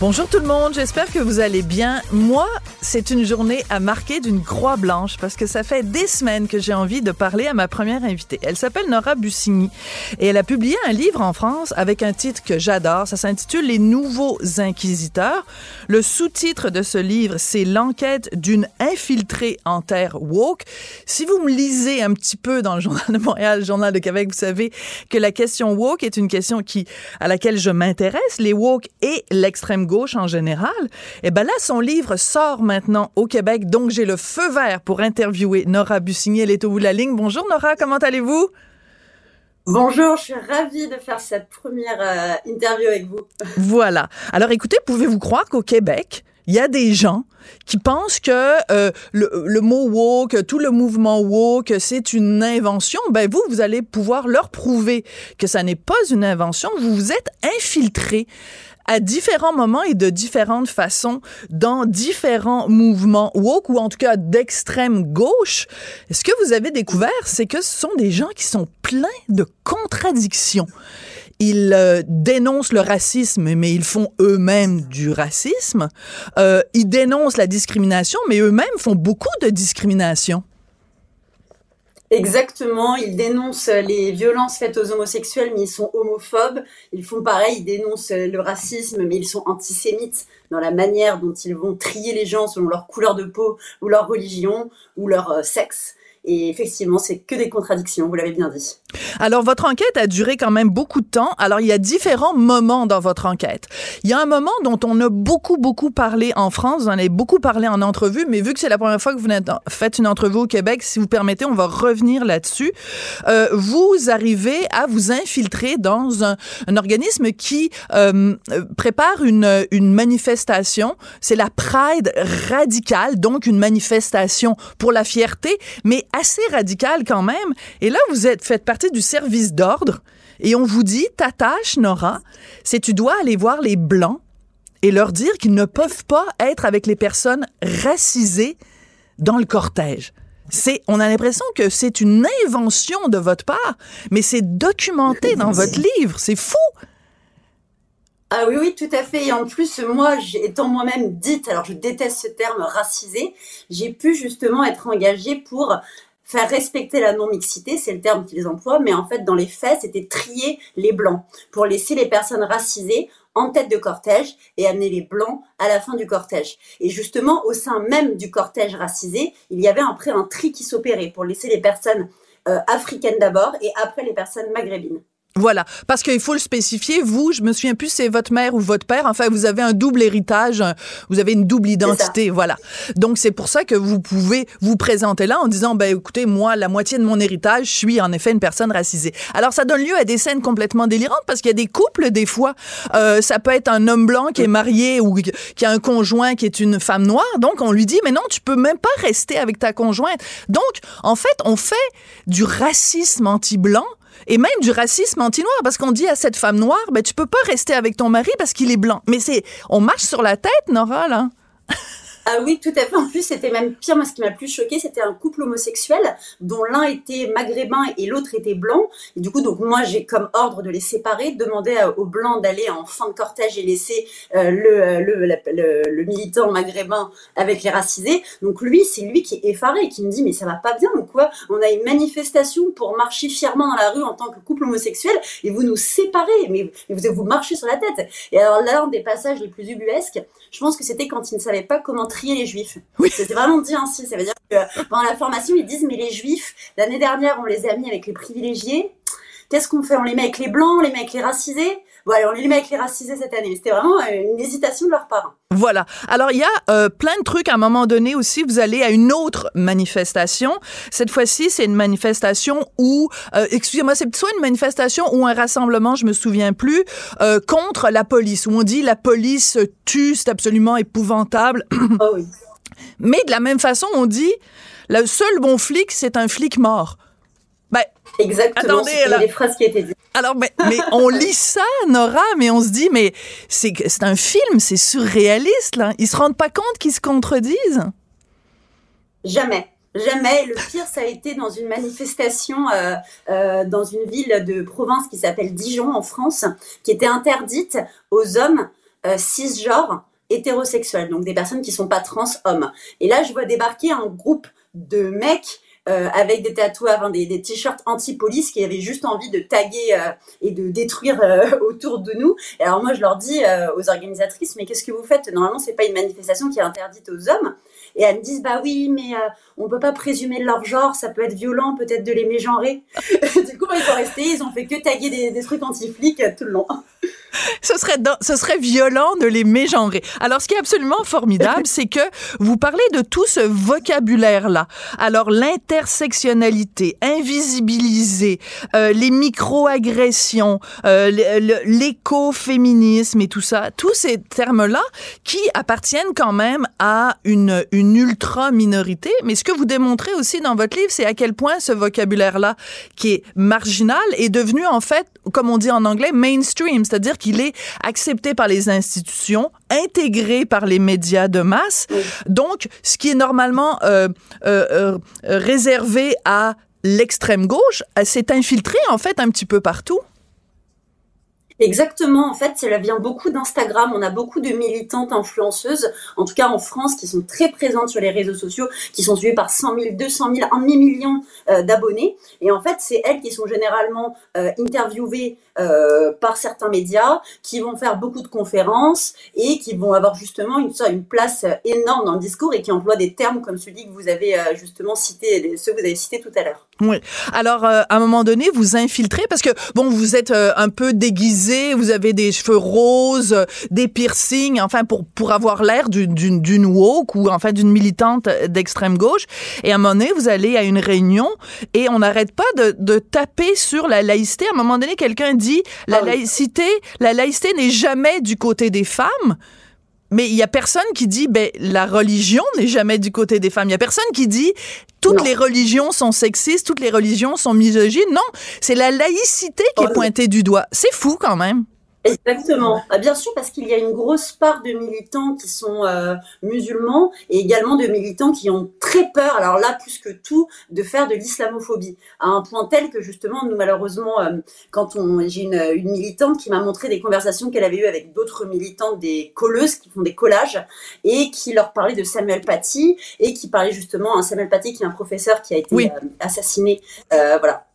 Bonjour tout le monde, j'espère que vous allez bien. Moi, c'est une journée à marquer d'une croix blanche parce que ça fait des semaines que j'ai envie de parler à ma première invitée. Elle s'appelle Nora Bussigny et elle a publié un livre en France avec un titre que j'adore. Ça s'intitule Les Nouveaux Inquisiteurs. Le sous-titre de ce livre, c'est L'enquête d'une infiltrée en terre woke. Si vous me lisez un petit peu dans le Journal de Montréal, le Journal de Québec, vous savez que la question woke est une question qui, à laquelle je m'intéresse, les woke et l'extrême gauche en général. Et ben là, son livre sort maintenant au Québec, donc j'ai le feu vert pour interviewer Nora Bussigny. Elle est au bout de la ligne. Bonjour Nora, comment allez-vous? Bonjour, je suis ravie de faire cette première euh, interview avec vous. Voilà. Alors écoutez, pouvez-vous croire qu'au Québec, il y a des gens qui pensent que euh, le, le, mot woke, tout le mouvement woke, c'est une invention? Ben vous, vous allez pouvoir leur prouver que ça n'est pas une invention. Vous vous êtes infiltré à différents moments et de différentes façons dans différents mouvements woke ou en tout cas d'extrême gauche. Ce que vous avez découvert, c'est que ce sont des gens qui sont pleins de contradictions ils euh, dénoncent le racisme, mais ils font eux-mêmes du racisme. Euh, ils dénoncent la discrimination, mais eux-mêmes font beaucoup de discrimination. Exactement, ils dénoncent les violences faites aux homosexuels, mais ils sont homophobes. Ils font pareil, ils dénoncent le racisme, mais ils sont antisémites dans la manière dont ils vont trier les gens selon leur couleur de peau ou leur religion ou leur euh, sexe. Et effectivement, c'est que des contradictions, vous l'avez bien dit. Alors, votre enquête a duré quand même beaucoup de temps. Alors, il y a différents moments dans votre enquête. Il y a un moment dont on a beaucoup, beaucoup parlé en France. Vous en avez beaucoup parlé en entrevue, mais vu que c'est la première fois que vous faites une entrevue au Québec, si vous permettez, on va revenir là-dessus. Euh, vous arrivez à vous infiltrer dans un, organisme qui euh, prépare une, une manifestation. C'est la Pride radicale, donc une manifestation pour la fierté, mais assez radicale quand même. Et là, vous êtes faites partie du service d'ordre et on vous dit, ta tâche, Nora, c'est tu dois aller voir les Blancs et leur dire qu'ils ne peuvent pas être avec les personnes racisées dans le cortège. C'est, on a l'impression que c'est une invention de votre part, mais c'est documenté dans votre livre. C'est fou. Ah oui, oui, tout à fait. Et en plus, moi, étant moi-même dite, alors je déteste ce terme racisé, j'ai pu justement être engagée pour faire respecter la non-mixité, c'est le terme qu'ils emploient, mais en fait, dans les faits, c'était trier les blancs pour laisser les personnes racisées en tête de cortège et amener les blancs à la fin du cortège. Et justement, au sein même du cortège racisé, il y avait après un tri qui s'opérait pour laisser les personnes euh, africaines d'abord et après les personnes maghrébines. Voilà, parce qu'il faut le spécifier. Vous, je me souviens plus, c'est votre mère ou votre père. Enfin, vous avez un double héritage, vous avez une double identité. Voilà. Donc c'est pour ça que vous pouvez vous présenter là en disant, ben écoutez, moi, la moitié de mon héritage, je suis en effet une personne racisée. Alors ça donne lieu à des scènes complètement délirantes parce qu'il y a des couples des fois. Euh, ça peut être un homme blanc qui est marié ou qui a un conjoint qui est une femme noire. Donc on lui dit, mais non, tu peux même pas rester avec ta conjointe. Donc en fait, on fait du racisme anti-blanc et même du racisme anti-noir parce qu'on dit à cette femme noire ben tu peux pas rester avec ton mari parce qu'il est blanc. Mais c'est on marche sur la tête Nora là. Ah oui, tout à fait. En plus, c'était même pire. Moi, ce qui m'a plus choqué, c'était un couple homosexuel dont l'un était maghrébin et l'autre était blanc. Et du coup, donc moi, j'ai comme ordre de les séparer, demander aux blancs d'aller en fin de cortège et laisser euh, le, le, le, militant maghrébin avec les racisés. Donc lui, c'est lui qui est effaré, qui me dit mais ça va pas bien ou quoi? On a une manifestation pour marcher fièrement dans la rue en tant que couple homosexuel et vous nous séparez, mais, vous vous marchez sur la tête. Et alors là, un des passages les plus ubuesques, je pense que c'était quand il ne savait pas comment trier les juifs. Oui. C'était vraiment dit ainsi. Ça veut dire que pendant la formation, ils disent, mais les juifs, l'année dernière, on les a mis avec les privilégiés. Qu'est-ce qu'on fait? On les met avec les blancs, on les met avec les racisés? Voilà, on les met avec les racisés cette année. C'était vraiment une hésitation de leurs parents. Voilà. Alors, il y a plein de trucs. À un moment donné aussi, vous allez à une autre manifestation. Cette fois-ci, c'est une manifestation où, excusez-moi, c'est soit une manifestation ou un rassemblement, je me souviens plus, contre la police, où on dit la police tue, c'est absolument épouvantable. Oh oui. Mais de la même façon, on dit le seul bon flic, c'est un flic mort. Exactement. Attendez, les phrases qui étaient dites. Alors, mais, mais on lit ça, Nora, mais on se dit, mais c'est un film, c'est surréaliste, là. Ils se rendent pas compte qu'ils se contredisent? Jamais. Jamais. Le pire, ça a été dans une manifestation euh, euh, dans une ville de province qui s'appelle Dijon, en France, qui était interdite aux hommes euh, cisgenres hétérosexuels, donc des personnes qui sont pas trans hommes. Et là, je vois débarquer un groupe de mecs euh, avec des tatouages, des, t-shirts anti-police qui avaient juste envie de taguer euh, et de détruire euh, autour de nous. Et alors moi, je leur dis aux organisatrices, mais qu'est-ce que vous faites? Normalement, c'est pas une manifestation qui est interdite aux hommes. Et elles me disent, bah oui, mais on peut pas présumer de leur genre, ça peut être violent, peut-être de les mégenrer. du coup, ils sont restés, ils ont fait que taguer des, des trucs anti-flics tout le long ce serait ce serait violent de les mégenrer. Alors ce qui est absolument formidable, c'est que vous parlez de tout ce vocabulaire là. Alors l'intersectionnalité, invisibiliser, euh, les micro-agressions, euh, l'écoféminisme et tout ça, tous ces termes là qui appartiennent quand même à une une ultra minorité, mais ce que vous démontrez aussi dans votre livre, c'est à quel point ce vocabulaire là qui est marginal est devenu en fait, comme on dit en anglais, mainstream, c'est-à-dire qu'il est accepté par les institutions, intégré par les médias de masse. Donc, ce qui est normalement euh, euh, euh, réservé à l'extrême gauche s'est infiltré en fait un petit peu partout. Exactement, en fait, cela vient beaucoup d'Instagram. On a beaucoup de militantes influenceuses, en tout cas en France, qui sont très présentes sur les réseaux sociaux, qui sont suivies par 100 000, 200 000, 1 million euh, d'abonnés. Et en fait, c'est elles qui sont généralement euh, interviewées euh, par certains médias, qui vont faire beaucoup de conférences et qui vont avoir justement une, place énorme dans le discours et qui emploient des termes comme celui que vous avez justement cité, ceux que vous avez cités tout à l'heure. Oui. Alors, à un moment donné, vous infiltrez parce que, bon, vous êtes un peu déguisé vous avez des cheveux roses, des piercings, enfin pour pour avoir l'air d'une woke ou enfin d'une militante d'extrême gauche. Et à un moment donné, vous allez à une réunion et on n'arrête pas de, taper sur la laïcité. À un moment donné, quelqu'un la ah laïcité, la laïcité n'est jamais du côté des femmes. Mais il y a personne qui dit ben la religion n'est jamais du côté des femmes. Il y a personne qui dit toutes les religions sont sexistes, toutes les religions sont misogynes. Non, c'est la laïcité qui est pointée du doigt. C'est fou quand même. Exactement. Ah, bien sûr, parce qu'il y a une grosse part de militants qui sont euh, musulmans et également de militants qui ont très peur, alors là plus que tout, de faire de l'islamophobie. À un point tel que justement, nous malheureusement, euh, quand on, j'ai une, une militante qui m'a montré des conversations qu'elle avait eues avec d'autres militantes, des colleuses qui font des collages et qui leur parlaient de Samuel Paty et qui parlait justement à Samuel Paty qui est un professeur qui a été euh, assassiné, voilà,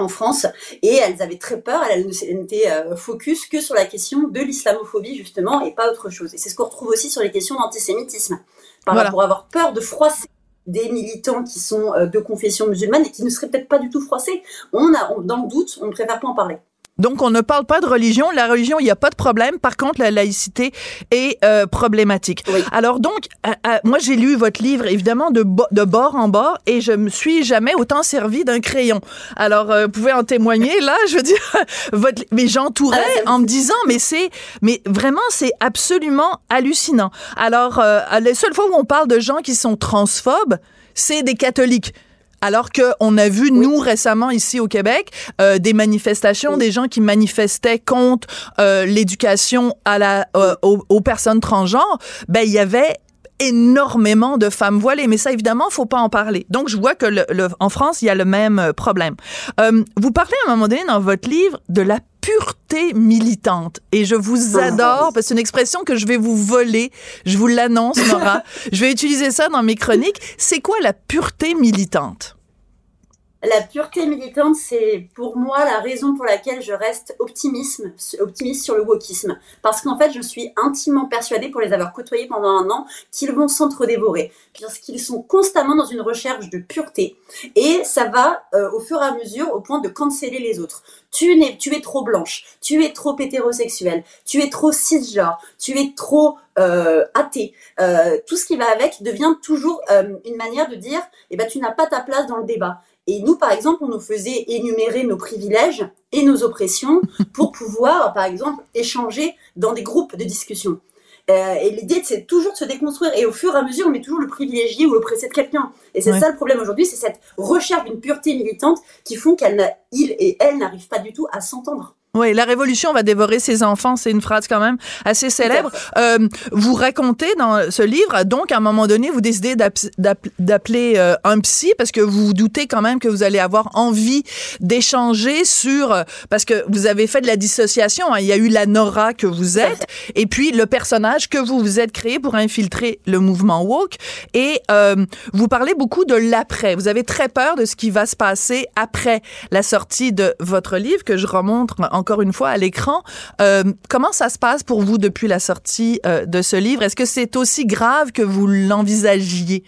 en France et elles avaient très peur, elles n'étaient euh, focus que sur la question de l'islamophobie justement et pas autre chose. Et c'est ce qu'on retrouve aussi sur les questions d'antisémitisme. Par Pour avoir peur de froisser des militants qui sont euh, de confession musulmane et qui ne seraient peut-être pas du tout froissés, on a, dans le doute, on ne préfère pas en parler. Donc, on ne parle pas de religion. La religion, il n'y a pas de problème. Par contre, la laïcité est euh, problématique. Alors, donc, euh, euh, moi, j'ai lu votre livre, évidemment, de, de bord en bord, et je me suis jamais autant servi d'un crayon. Alors, vous pouvez en témoigner. Là, je veux dire, votre, mais j'entourais ah, en me disant, mais c'est, mais vraiment, c'est absolument hallucinant. Alors, la seule fois où on parle de gens qui sont transphobes, c'est des catholiques. Alors qu'on a vu, nous, récemment, ici au Québec, euh, des manifestations, des gens qui manifestaient contre euh, l'éducation à la, euh, aux, personnes transgenres, ben, il y avait énormément de femmes voilées, mais ça évidemment faut pas en parler. Donc je vois que le, en France il y a le même problème. vous parlez à un moment donné dans votre livre de la pureté militante. Et je vous ah. adore parce que c'est une expression que je vais vous voler. Je vous l'annonce, Nora. je vais utiliser ça dans mes chroniques. C'est quoi la pureté militante? La pureté militante, c'est pour moi la raison pour laquelle je reste optimisme, optimiste sur le wokisme. Parce qu'en fait, je suis intimement persuadée, pour les avoir côtoyés pendant un an, qu'ils vont s'entre-dévorer. Puisqu'ils sont constamment dans une recherche de pureté. Et ça va, euh, au fur et à mesure, au point de canceller les autres. Tu, es, tu es trop blanche, tu es trop hétérosexuel, tu es trop cisgenre, tu es trop euh, athée. Euh, tout ce qui va avec devient toujours une manière de dire, eh ben, tu n'as pas ta place dans le débat. Et nous, par exemple, on nous faisait énumérer nos privilèges et nos oppressions pour pouvoir, par exemple, échanger dans des groupes de discussion. Euh, et l'idée, c'est toujours de se déconstruire. Et au fur et à mesure, on met toujours le privilégié ou l'oppressé de quelqu'un. Et c'est ça le problème aujourd'hui, c'est cette recherche d'une pureté militante qui font qu'il et elle n'arrivent pas du tout à s'entendre. Oui, la révolution va dévorer ses enfants, c'est une phrase quand même assez célèbre. Euh, vous racontez dans ce livre, donc à un moment donné, vous décidez d'appeler euh, un psy parce que vous vous doutez quand même que vous allez avoir envie d'échanger sur euh, parce que vous avez fait de la dissociation. Hein. il y a eu la Nora que vous êtes et puis le personnage que vous vous êtes créé pour infiltrer le mouvement woke. Et euh, vous parlez beaucoup de l'après. Vous avez très peur de ce qui va se passer après la sortie de votre livre que je remonte en encore une fois à l'écran. Euh, comment ça se passe pour vous depuis la sortie euh, de ce livre? Est-ce que c'est aussi grave que vous l'envisagiez?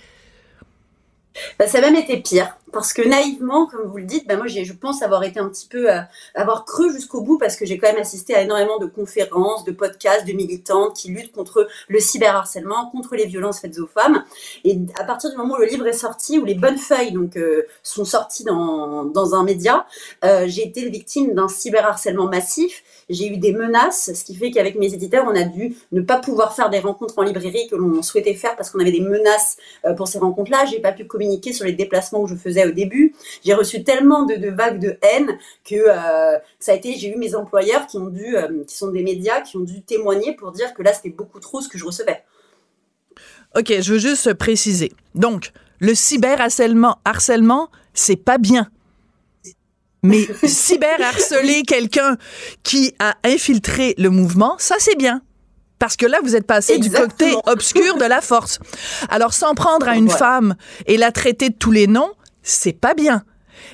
Ben, ça a même été pire parce que naïvement, comme vous le dites, ben moi je pense avoir été un petit peu, euh, avoir cru jusqu'au bout parce que j'ai quand même assisté à énormément de conférences, de podcasts, de militantes qui luttent contre le cyberharcèlement, contre les violences faites aux femmes. Et à partir du moment où le livre est sorti, où les bonnes feuilles donc euh, sont sorties dans, dans un média, euh, j'ai été victime d'un cyberharcèlement massif. J'ai eu des menaces, ce qui fait qu'avec mes éditeurs, on a dû ne pas pouvoir faire des rencontres en librairie que l'on souhaitait faire parce qu'on avait des menaces pour ces rencontres-là. J'ai pas pu communiquer sur les déplacements que je faisais au début. J'ai reçu tellement de, vagues de haine que euh, ça a été. J'ai eu mes employeurs qui ont dû, euh, qui sont des médias, qui ont dû témoigner pour dire que là c'était beaucoup trop ce que je recevais. Ok, je veux juste préciser. Donc, le cyberharcèlement, harcèlement, c'est pas bien. Mais cyberharceler quelqu'un qui a infiltré le mouvement, ça c'est bien. Parce que là, vous êtes passé du côté obscur de la force. Alors, s'en prendre à une femme et la traiter de tous les noms, c'est pas bien.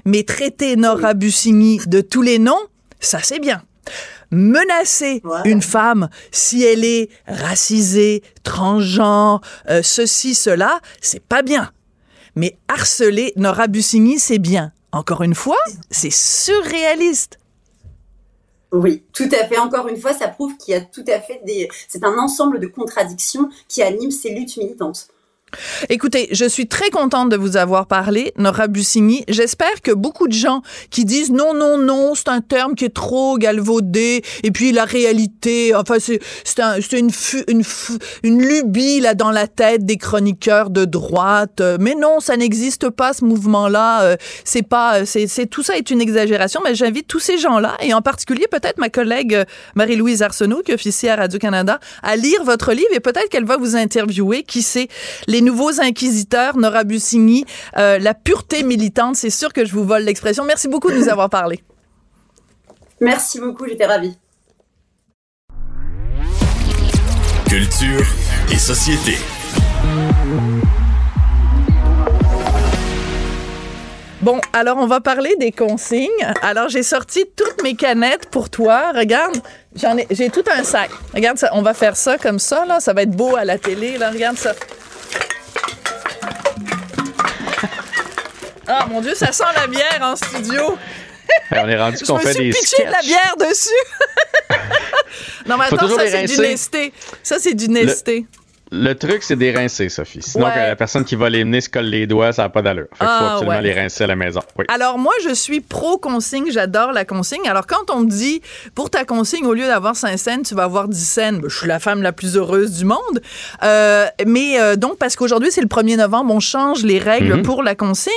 Mais traiter Nora Bussigny de tous les noms, ça c'est bien. Menacer une femme si elle est racisée, transgenre, euh, ceci, cela, c'est pas bien. Mais harceler Nora Bussigny, c'est bien. Encore une fois, c'est surréaliste. Oui, tout à fait. Encore une fois, ça prouve qu'il y a tout à fait des. C'est un ensemble de contradictions qui animent ces luttes militantes. Écoutez, je suis très contente de vous avoir parlé, Nora Bussigny. J'espère que beaucoup de gens qui disent non, non, non, c'est un terme qui est trop galvaudé, et puis la réalité, enfin, c'est, c'est, une, une, une lubie là dans la tête des chroniqueurs de droite. Mais non, ça n'existe pas, ce mouvement-là. Euh, c'est pas, c'est, c'est, tout ça est une exagération, mais j'invite tous ces gens-là, et en particulier peut-être ma collègue euh, Marie-Louise Arsenault, qui officie à Radio-Canada, à lire votre livre, et peut-être qu'elle va vous interviewer, qui sait, les les nouveaux inquisiteurs, Nora Bussigny, euh, la pureté militante. C'est sûr que je vous vole l'expression. Merci beaucoup de nous avoir parlé. Merci beaucoup, j'étais ravie. Culture et société. Bon, alors on va parler des consignes. Alors j'ai sorti toutes mes canettes pour toi. Regarde, j'en ai, j'ai tout un sac. Regarde ça, on va faire ça comme ça là, ça va être beau à la télé. Là, regarde ça. Ah mon Dieu, ça sent la bière en studio. on est rendu qu'on fait des pitché de la bière dessus. non mais attends, ça c'est du nesté. Ça c'est du nesté. Le truc, c'est des rincer, Sophie. Sinon, la personne qui va les mener se colle les doigts, ça n'a pas d'allure. Il faut ah, absolument les rincer à la maison. Alors, moi, je suis pro-consigne. J'adore la consigne. Alors, quand on me dit, pour ta consigne, au lieu d'avoir 5 cents, tu vas avoir 10 cents, ben, je suis la femme la plus heureuse du monde. Euh, mais euh, donc, parce qu'aujourd'hui, c'est le 1er novembre, on change les règles mhm. pour la consigne.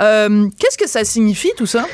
Euh, qu'est-ce que ça signifie, tout ça?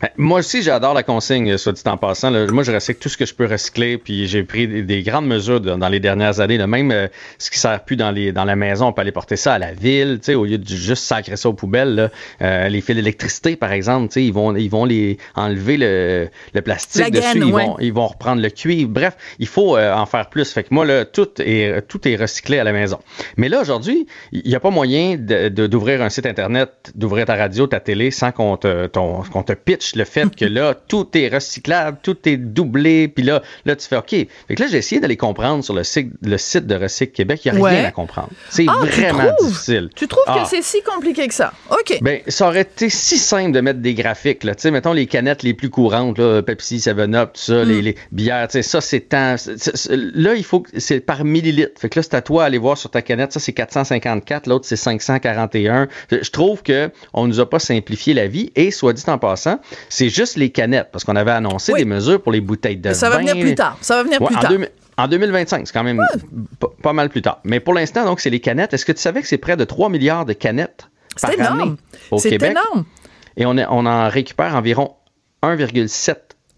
Ben, moi aussi, j'adore la consigne, soit dit en passant. Moi, je recycle tout ce que je peux recycler, puis j'ai pris des, grandes mesures dans les dernières années. Même euh, ce qui sert plus dans, les, dans la maison, on peut aller porter ça à la ville, au lieu de juste sacrer ça aux poubelles. Euh, les fils d'électricité, par exemple, ils vont, ils vont les enlever le, le plastique dessus, ils, vont, ils vont reprendre le cuivre. Bref, il faut euh, en faire plus. Fait que moi, là, tout est, tout est recyclé à la maison. Mais là, aujourd'hui, il n'y a pas moyen d'ouvrir un site Internet, d'ouvrir ta radio, ta télé, sans qu'on te, qu'on te pitch le fait que là, tout est recyclable, tout est doublé, puis là, là, tu fais OK. Fait que là, j'ai essayé d'aller comprendre sur le site, le site de Recycle Québec, il n'y a rien à comprendre. C'est ah, vraiment difficile. Tu trouves que ah. c'est si compliqué que ça? OK. Ben, ça aurait été si simple de mettre des graphiques, là. Tu sais, mettons les canettes les plus courantes, là, Pepsi, 7-Up, tout ça, les, mm. les, bières, tu sais, ça, c'est tant. Là, il faut que c'est par millilitre. Fait que là, c'est à toi d'aller voir sur ta canette, ça, c'est 454, l'autre, c'est 541. Je trouve que on nous a pas simplifié la vie et, soit dit en passant, c'est juste les canettes, parce qu'on avait annoncé des mesures pour les bouteilles de ça vin. Ça va venir plus tard. Ça va venir plus tard. En 2025, c'est quand même pas, mal plus tard. Mais pour l'instant, donc, c'est les canettes. Est-ce que tu savais que c'est près de 3 milliards de canettes par année au Québec? C'est énorme. Et on, on en récupère environ 1,7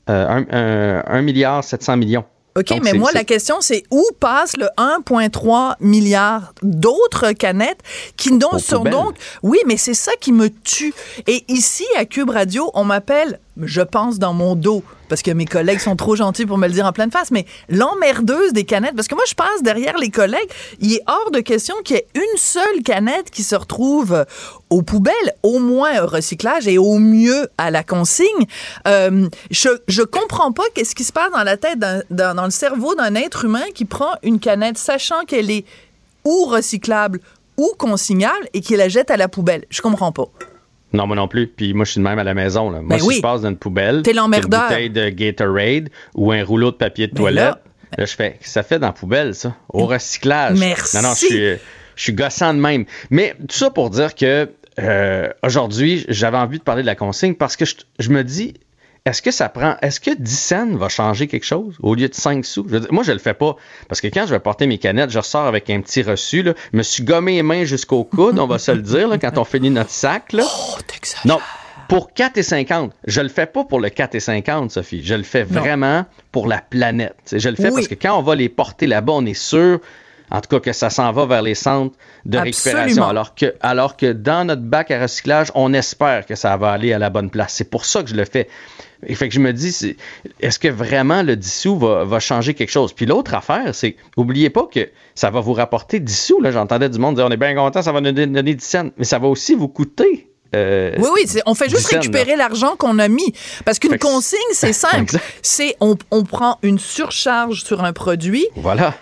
euh, 1, milliard 700 millions. OK, mais moi, la question, c'est où passe le 1,3 milliard d'autres canettes qui sont donc. Oui, mais c'est ça qui me tue. Et ici, à Cube Radio, on m'appelle, je pense, dans mon dos parce que mes collègues sont trop gentils pour me le dire en pleine face, mais l'emmerdeuse des canettes, parce que moi, je passe derrière les collègues, il est hors de question qu'il y ait une seule canette qui se retrouve aux poubelles, au moins au recyclage et au mieux à la consigne. Euh, je, je comprends pas qu'est-ce qui se passe dans la tête, dans, dans le cerveau d'un être humain qui prend une canette sachant qu'elle est ou recyclable ou consignable et qui la jette à la poubelle. Je comprends pas. Non, moi non plus. Puis moi, je suis de même à la maison. Là. Moi, ben si je passe dans une poubelle, une bouteille de Gatorade ou un rouleau de papier de ben toilette, là, je fais, ça fait dans la poubelle, ça, au recyclage. Merci. Non, non, je suis, je suis gossant de même. Mais tout ça pour dire que euh, aujourd'hui, j'avais envie de parler de la consigne parce que je me dis, est-ce que ça prend. Est-ce que 10 cents va changer quelque chose au lieu de 5 sous? moi, je le fais pas. Parce que quand je vais porter mes canettes, je ressors avec un petit reçu. Là. Je me suis gommé les mains jusqu'au coude, on va se le dire, quand on finit notre sac. Là. Oh, Non. Pour 4,50, je le fais pas pour le 4,50, Sophie. Je le fais vraiment pour la planète. Je le fais parce que quand on va les porter là-bas, on est sûr en tout cas que ça s'en va vers les centres de récupération. Alors que, alors que dans notre bac à recyclage, on espère que ça va aller à la bonne place. C'est pour ça que je le fais. Et fait que je me dis, est-ce que vraiment le dissous va, va, changer quelque chose? Puis l'autre affaire, c'est, oubliez pas que ça va vous rapporter 10 sous. J'entendais du monde dire, on est bien content, ça va nous donner 10 cents. Mais ça va aussi vous coûter euh, oui, oui, on fait juste récupérer l'argent qu'on a mis. Parce qu'une consigne, c'est simple. C'est on, on, prend une surcharge sur un produit. Voilà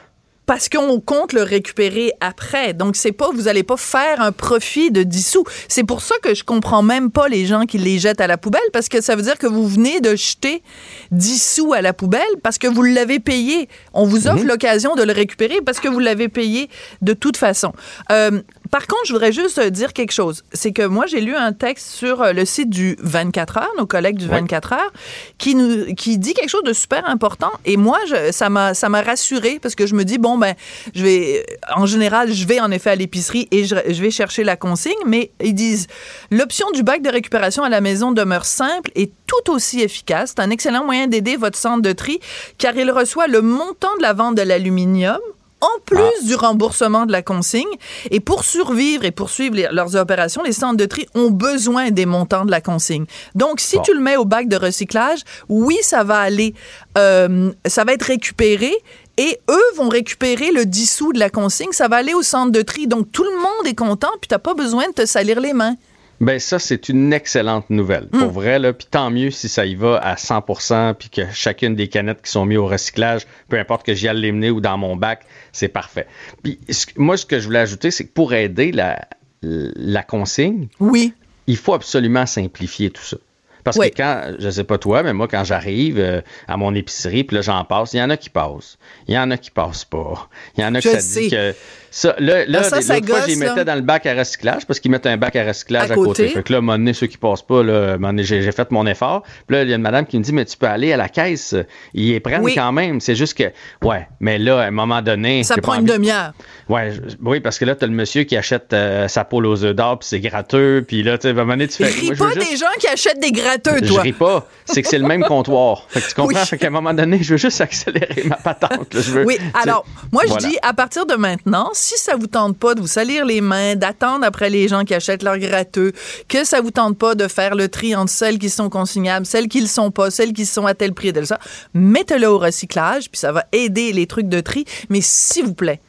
parce qu'on compte le récupérer après. Donc c'est pas vous allez pas faire un profit de 10 sous. C'est pour ça que je comprends même pas les gens qui les jettent à la poubelle parce que ça veut dire que vous venez de jeter 10 sous à la poubelle parce que vous l'avez payé. On vous offre mhm. l'occasion de le récupérer parce que vous l'avez payé de toute façon. Euh, par contre, je voudrais juste dire quelque chose. C'est que moi, j'ai lu un texte sur euh, le site du 24 heures, nos collègues du 24 heures, qui nous, qui dit quelque chose de super important. Et moi, je, ça m'a, ça m'a rassuré parce que je me dis, bon, ben, je vais, en général, je vais en effet à l'épicerie et je, je vais chercher la consigne, mais ils disent, l'option du bac de récupération à la maison demeure simple et tout aussi efficace. C'est un excellent moyen d'aider votre centre de tri car il reçoit le montant de la vente de l'aluminium en plus ah. du remboursement de la consigne. Et pour survivre et poursuivre leurs opérations, les centres de tri ont besoin des montants de la consigne. Donc, si tu le mets au bac de recyclage, oui, ça va aller, euh, ça va être récupéré. Et eux vont récupérer le dissous de la consigne. Ça va aller au centre de tri. Donc, tout le monde est content, puis tu n'as pas besoin de te salir les mains. Ben ça, c'est une excellente nouvelle. Pour hmm. vrai, là. Puis tant mieux si ça y va à 100% puis que chacune des canettes qui sont mises au recyclage, peu importe que j'y aille les mener ou dans mon bac, c'est parfait. Puis moi, ce que je voulais ajouter, c'est que pour aider la, la consigne, oui. il faut absolument simplifier tout ça. Parce que quand, je sais pas toi, mais moi, quand j'arrive euh, à mon épicerie, puis là, j'en passe, il y en a qui passent. Il y en a qui passent pas. Il y en a qui ça dit que ça, là, là, ah, ça, fois, je les mettais dans le bac à recyclage parce qu'ils mettent un bac à recyclage à, côté. Fait que là, moment donné, ceux qui passent pas, là, j'ai fait mon effort. Puis là, il y a une madame qui me dit, mais tu peux aller à la caisse. Ils les prennent quand même. C'est juste que, ouais, mais là, à un moment donné. Ça prend une demi-heure. Ouais, oui, parce que là, tu as le monsieur qui achète euh, sa poule aux œufs d'or, puis c'est gratteux. Puis là, tu sais, à un moment donné, tu fais. Il pas des gens qui achètent des, gratteux, Je toi. ris pas. C'est que c'est le même comptoir. Fait que tu comprends? Oui. Fait qu'à un moment donné, je veux juste accélérer ma patente. là. Je veux, Oui, alors, moi, je voilà. dis, à partir de maintenant, si ça vous tente pas de vous salir les mains, d'attendre après les gens qui achètent leur gratteux, que ça vous tente pas de faire le tri entre celles qui sont consignables, celles qui le sont pas, celles qui sont à tel prix, tel ça, mettez-le au recyclage, puis ça va aider les trucs de tri. Mais s'il vous plaît,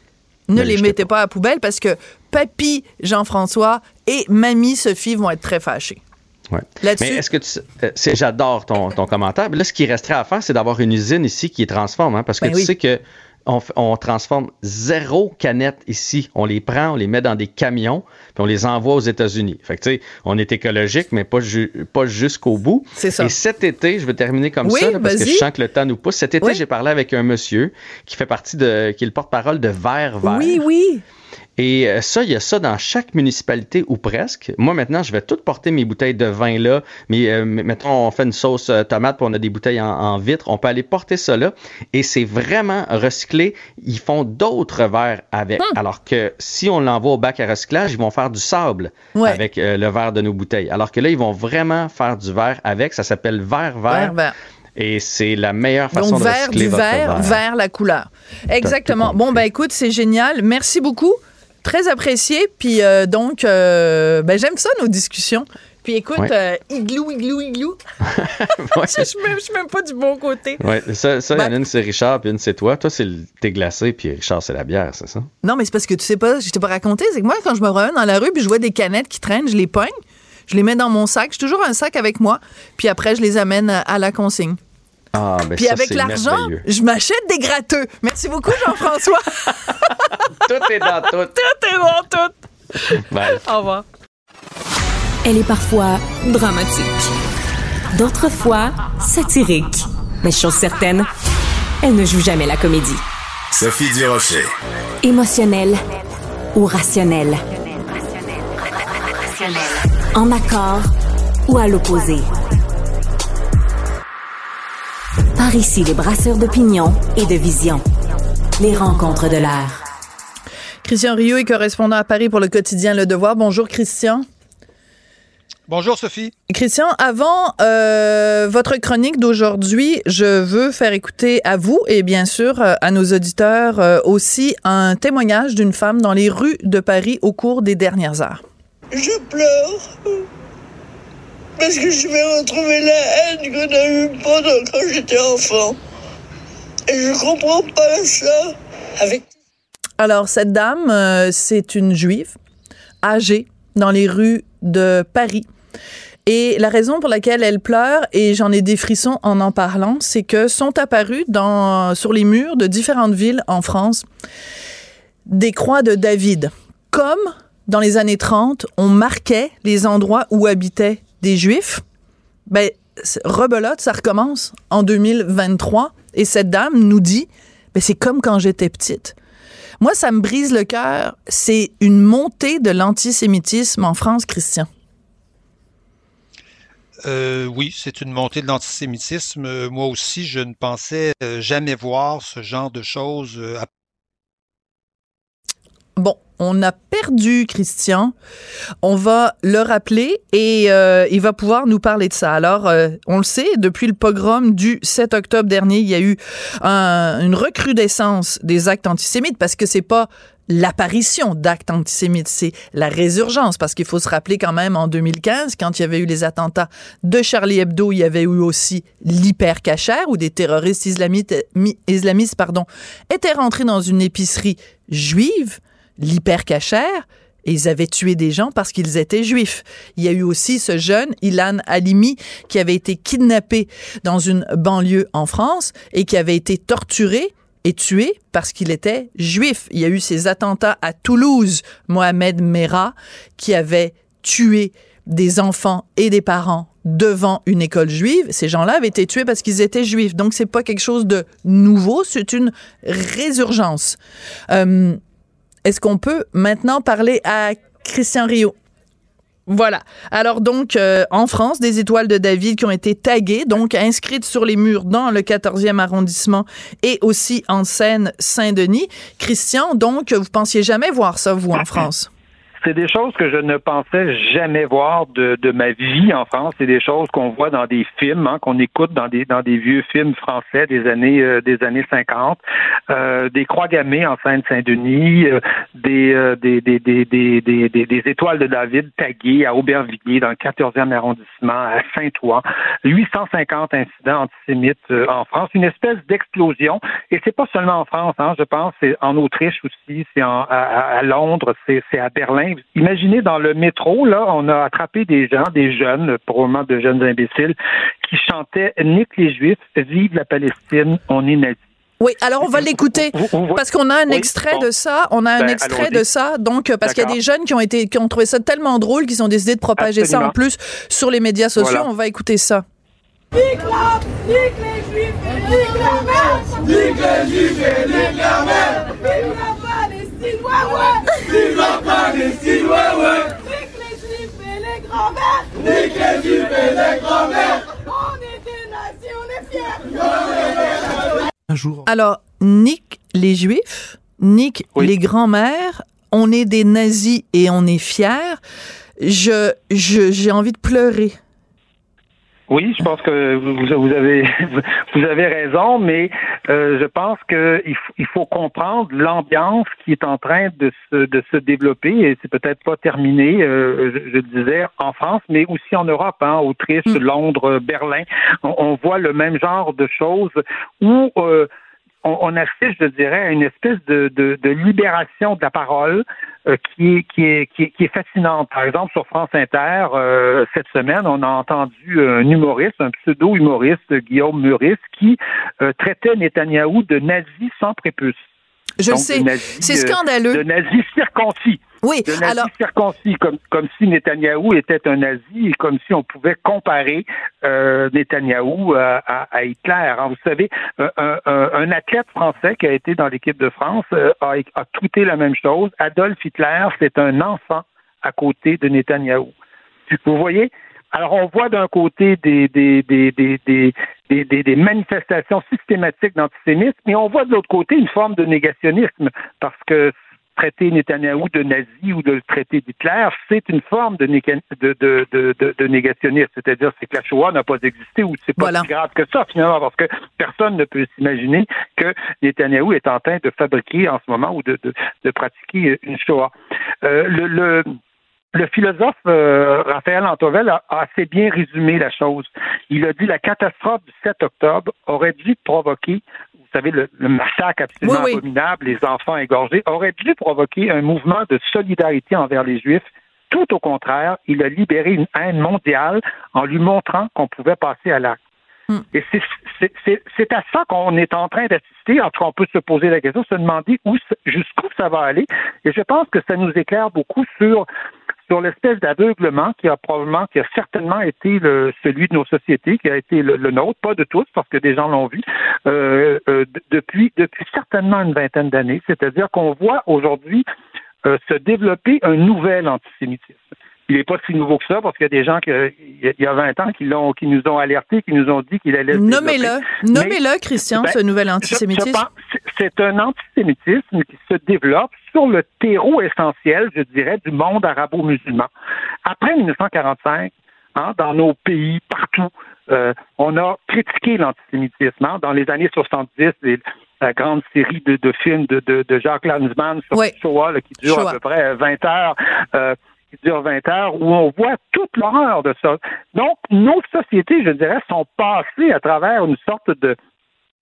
ne les mettez pas à poubelle parce que papy Jean-François et mamie Sophie vont être très fâchés. Ouais. Là-dessus- Mais est-ce que tu sais- euh, c'est- j'adore ton, ton commentaire. Mais là, ce qui resterait à faire, c'est d'avoir une usine ici qui transforme, hein, parce que Ben tu oui. sais que on, transforme zéro canette ici. On les prend, on les met dans des camions, puis on les envoie aux États-Unis. Fait que tu sais, on est écologique, mais pas, ju- pas jusqu'au bout. C'est ça. Et cet été, je vais terminer comme Oui, ça, là, parce que je sens que le temps nous pousse. Cet été, Oui. j'ai parlé avec un monsieur qui fait partie de, qui est le porte-parole de Vert Vert. Oui, oui. Et euh, ça, il y a ça dans chaque municipalité ou presque. Moi, maintenant, je vais tout porter mes bouteilles de vin là. Mais euh, mettons, on fait une sauce euh, tomate, puis on a des bouteilles en, en vitre. On peut aller porter ça là. Et c'est vraiment recyclé. Ils font d'autres verres avec. Hmm. Alors que si on l'envoie au bac à recyclage, ils vont faire du sable Ouais. avec euh, le verre de nos bouteilles. Alors que là, ils vont vraiment faire du verre avec. Ça s'appelle verre vert. vert. Et c'est la meilleure façon Donc, de recycler du votre verre. vers la couleur. Exactement. Bon, ben écoute, c'est génial. Merci beaucoup. Très apprécié. Puis euh, donc, euh, ben, j'aime ça, nos discussions. Puis écoute, Ouais. euh, igloo, igloo, igloo. Ouais. je suis même, je suis même pas du bon côté. Ouais, ça, ça il y en a une, c'est Richard, puis une, c'est toi. Toi, c'est le thé glacé, puis Richard, c'est la bière, c'est ça? Non, mais c'est parce que tu sais pas, je t'ai pas raconté. C'est que moi, quand je me promène dans la rue puis je vois des canettes qui traînent, je les pogne, je les mets dans mon sac. J'ai toujours un sac avec moi. Puis après, je les amène à, à la consigne. Ah, ben Puis ça, avec l'argent, je m'achète des gratteux. Merci beaucoup, Jean-François. Tout est dans tout. tout est bon, tout. Bye. Au revoir. Elle est parfois dramatique, d'autres fois satirique. Mais chose certaine, elle ne joue jamais la comédie. Sophie Durocher. Émotionnelle ou rationnelle? En accord ou à l'opposé? Par ici, les brasseurs d'opinion et de vision. Les rencontres de l'air. Christian Rio est correspondant à Paris pour le quotidien Le Devoir. Bonjour, Christian. Bonjour Sophie. Christian, avant euh, votre chronique d'aujourd'hui, je veux faire écouter à vous et bien sûr euh, à nos auditeurs euh, aussi un témoignage d'une femme dans les rues de Paris au cours des dernières heures. Je pleure parce que je vais retrouver la haine qu'on a eue quand j'étais enfant. Et je comprends pas ça. Avec Alors, cette dame, euh, c'est une juive âgée dans les rues de Paris. Et la raison pour laquelle elle pleure, et j'en ai des frissons en en parlant, c'est que sont apparus sur les murs de différentes villes en France des croix de David. Comme dans les années 30, on marquait les endroits où habitaient des juifs, ben, rebelote, ça recommence en 2023. Et cette dame nous dit, ben, c'est comme quand j'étais petite. Moi, ça me brise le cœur. C'est une montée de l'antisémitisme en France, Christian. Euh, oui, c'est une montée de l'antisémitisme. Euh, moi aussi, je ne pensais euh, jamais voir ce genre de choses. à- Bon, on a perdu Christian. On va le rappeler et euh, il va pouvoir nous parler de ça. Alors, euh, on le sait, depuis le pogrom du 7 octobre dernier, il y a eu un- une recrudescence des actes antisémites parce que c'est pas l'apparition d'actes antisémites, c'est la résurgence parce qu'il faut se rappeler quand même en 2015 quand il y avait eu les attentats de Charlie Hebdo, il y avait eu aussi l'hypercachère où des terroristes islamites, mi- islamistes pardon, étaient rentrés dans une épicerie juive l'hypercachère et ils avaient tué des gens parce qu'ils étaient juifs. Il y a eu aussi ce jeune, Ilan Halimi, qui avait été kidnappé dans une banlieue en France et qui avait été torturé et tué parce qu'il était juif. Il y a eu ces attentats à Toulouse, Mohamed Merah, qui avait tué des enfants et des parents devant une école juive. Ces gens-là avaient été tués parce qu'ils étaient juifs. Donc, c'est pas quelque chose de nouveau, c'est une résurgence. Euh, est-ce qu'on peut maintenant parler à Christian Rio? Voilà. Alors donc, euh, en France, des étoiles de David qui ont été taguées, donc inscrites sur les murs dans le 14e arrondissement et aussi en Seine-Saint-Denis. Christian, donc, vous pensiez jamais voir ça, vous, en France? C'est des choses que je ne pensais jamais voir de, de ma vie en France. C'est des choses qu'on voit dans des films, hein, qu'on écoute dans des dans des vieux films français des années euh, des années 50, euh, des croix gammées en Seine-Saint-Denis, euh, des, des, des, des, des, des, des, étoiles de David taguées à Aubervilliers dans le 14e arrondissement, à Saint-Ouen, 850 incidents antisémites en France, une espèce d'explosion. Et c'est pas seulement en France, hein, je pense, c'est en Autriche aussi, c'est à, à Londres, c'est à Berlin Imaginez dans le métro, là, on a attrapé des gens, des jeunes, probablement de jeunes imbéciles, qui chantaient Nique les Juifs, vive la Palestine, on est nazis. Oui, alors on va l'écouter parce qu'on a un extrait de ça. On a un ben, extrait de ça, donc parce qu'il y a des jeunes qui ont été qui ont trouvé ça tellement drôle qu'ils ont décidé de propager ça en plus sur les médias sociaux. On va écouter ça. Nique les juifs et nique la merde Nique les juifs et nique la merde Vive la Palestine, ouais ouais Vive la Palestine, ouais ouais Nique les juifs et les grands-mères Nique les juifs et les grands-mères On est des nazis, on est fiers Un jour. Alors, nique les juifs, nique les grands-mères, on est des nazis et on est fiers. Je, je, j'ai envie de pleurer. Oui, je pense que vous, avez vous avez raison, mais euh, je pense qu'il il faut comprendre l'ambiance qui est en train de se de se développer et c'est peut-être pas terminé, euh, je, je, disais en France, mais aussi en Europe, hein, Autriche, mm. Londres, Berlin. On, voit le même genre de choses où euh, on, assiste, je dirais, à une espèce de, de, libération de la parole euh, qui, est, qui, est, qui, est, fascinante. Par exemple, sur France Inter, euh, cette semaine, on a entendu un humoriste, un pseudo-humoriste, Guillaume Muris, qui euh, traitait Netanyahou de nazi sans prépuce. Je sais, c'est scandaleux. De nazi circoncis. Oui, de alors circoncis, comme comme si Netanyahou était un nazi et comme si on pouvait comparer euh, Netanyahou à, à, Hitler. Hein, vous savez, un, un, un, athlète français qui a été dans l'équipe de France euh, a, a tweeté la même chose. Adolf Hitler, c'est un enfant à côté de Netanyahou. Vous voyez, alors, on voit d'un côté des, des, des, des, des, des manifestations systématiques d'antisémitisme, mais on voit de l'autre côté une forme de négationnisme, parce que traiter Netanyahou de nazi ou de le traiter d'Hitler, c'est une forme de, de, de, de, de négationnisme. C'est-à-dire c'est que la Shoah n'a pas existé ou c'est pas plus grave que ça, finalement, parce que personne ne peut s'imaginer que Netanyahou est en train de fabriquer en ce moment ou de, pratiquer une Shoah. Euh, le, le le philosophe euh, Raphaël Antovel a, assez bien résumé la chose. Il a dit la catastrophe du 7 octobre aurait dû provoquer, vous savez, le, massacre absolument abominable, les enfants égorgés, aurait dû provoquer un mouvement de solidarité envers les Juifs. Tout au contraire, il a libéré une haine mondiale en lui montrant qu'on pouvait passer à l'acte. Hmm. Et c'est à ça qu'on est en train d'assister. En tout cas, on peut se poser la question, se demander où, jusqu'où ça va aller. Et je pense que ça nous éclaire beaucoup sur sur l'espèce d'aveuglement qui a probablement, qui a certainement été le, celui de nos sociétés, qui a été le, nôtre, pas de tous, parce que des gens l'ont vu, euh, euh, depuis, depuis certainement une vingtaine d'années. C'est-à-dire qu'on voit aujourd'hui euh, se développer un nouvel antisémitisme il n'est pas si nouveau que ça parce qu'il y a des gens qui, il y a 20 ans qui l'ont, qui nous ont alertés, qui nous ont dit qu'il allait. Nommez-le, nommez-le, Christian, ce ben, nouvel antisémitisme. c'est un antisémitisme qui se développe sur le terreau essentiel, je dirais, du monde arabo-musulman. Après 1945, hein, dans nos pays, partout, euh, on a critiqué l'antisémitisme. Hein. Dans les années 70, la grande série de, films de, de, Jacques Lanzmann sur Shoah, qui dure à peu près 20 heures. Euh, qui dure 20 heures, où on voit toute l'horreur de ça. Donc, nos sociétés, je dirais, sont passées à travers une sorte de,